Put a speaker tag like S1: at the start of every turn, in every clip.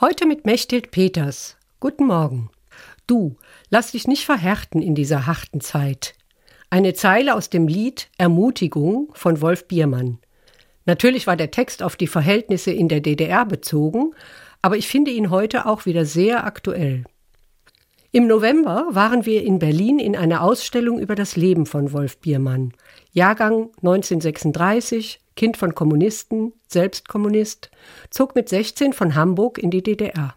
S1: Heute mit Mechthild Peters. Guten Morgen. Du, lass dich nicht verhärten in dieser harten Zeit. Eine Zeile aus dem Lied Ermutigung von Wolf Biermann. Natürlich war der Text auf die Verhältnisse in der DDR bezogen, aber ich finde ihn heute auch wieder sehr aktuell. Im November waren wir in Berlin in einer Ausstellung über das Leben von Wolf Biermann. Jahrgang 1936, Kind von Kommunisten, selbst Kommunist, zog mit 16 von Hamburg in die DDR.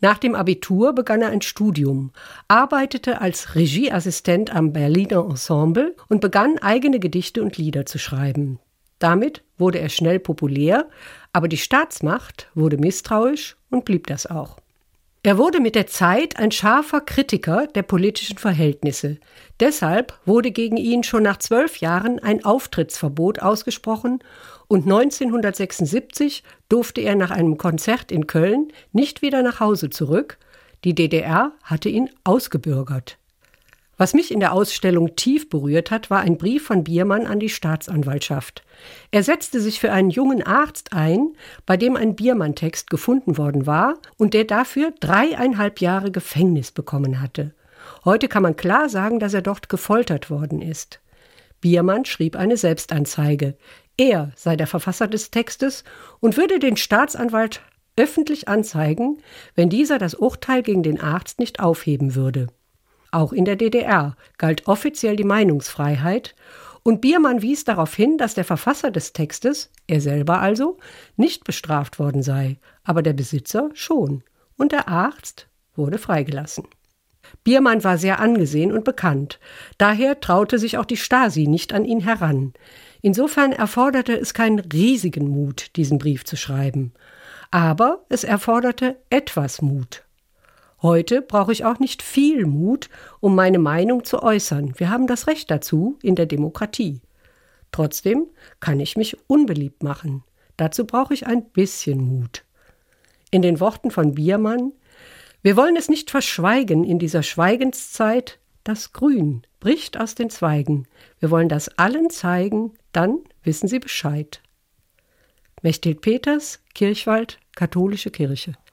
S1: Nach dem Abitur begann er ein Studium, arbeitete als Regieassistent am Berliner Ensemble und begann eigene Gedichte und Lieder zu schreiben. Damit wurde er schnell populär, aber die Staatsmacht wurde misstrauisch und blieb das auch. Er wurde mit der Zeit ein scharfer Kritiker der politischen Verhältnisse. Deshalb wurde gegen ihn schon nach zwölf Jahren ein Auftrittsverbot ausgesprochen und 1976 durfte er nach einem Konzert in Köln nicht wieder nach Hause zurück. Die DDR hatte ihn ausgebürgert. Was mich in der Ausstellung tief berührt hat, war ein Brief von Biermann an die Staatsanwaltschaft. Er setzte sich für einen jungen Arzt ein, bei dem ein Biermann-Text gefunden worden war und der dafür dreieinhalb Jahre Gefängnis bekommen hatte. Heute kann man klar sagen, dass er dort gefoltert worden ist. Biermann schrieb eine Selbstanzeige. Er sei der Verfasser des Textes und würde den Staatsanwalt öffentlich anzeigen, wenn dieser das Urteil gegen den Arzt nicht aufheben würde. Auch in der DDR galt offiziell die Meinungsfreiheit und Biermann wies darauf hin, dass der Verfasser des Textes, er selber also, nicht bestraft worden sei, aber der Besitzer schon. Und der Arzt wurde freigelassen. Biermann war sehr angesehen und bekannt. Daher traute sich auch die Stasi nicht an ihn heran. Insofern erforderte es keinen riesigen Mut, diesen Brief zu schreiben. Aber es erforderte etwas Mut. Heute brauche ich auch nicht viel Mut, um meine Meinung zu äußern. Wir haben das Recht dazu in der Demokratie. Trotzdem kann ich mich unbeliebt machen. Dazu brauche ich ein bisschen Mut. In den Worten von Biermann Wir wollen es nicht verschweigen in dieser Schweigenszeit, das Grün bricht aus den Zweigen. Wir wollen das allen zeigen, dann wissen sie Bescheid. Mechthild Peters, Kirchwald, Katholische Kirche.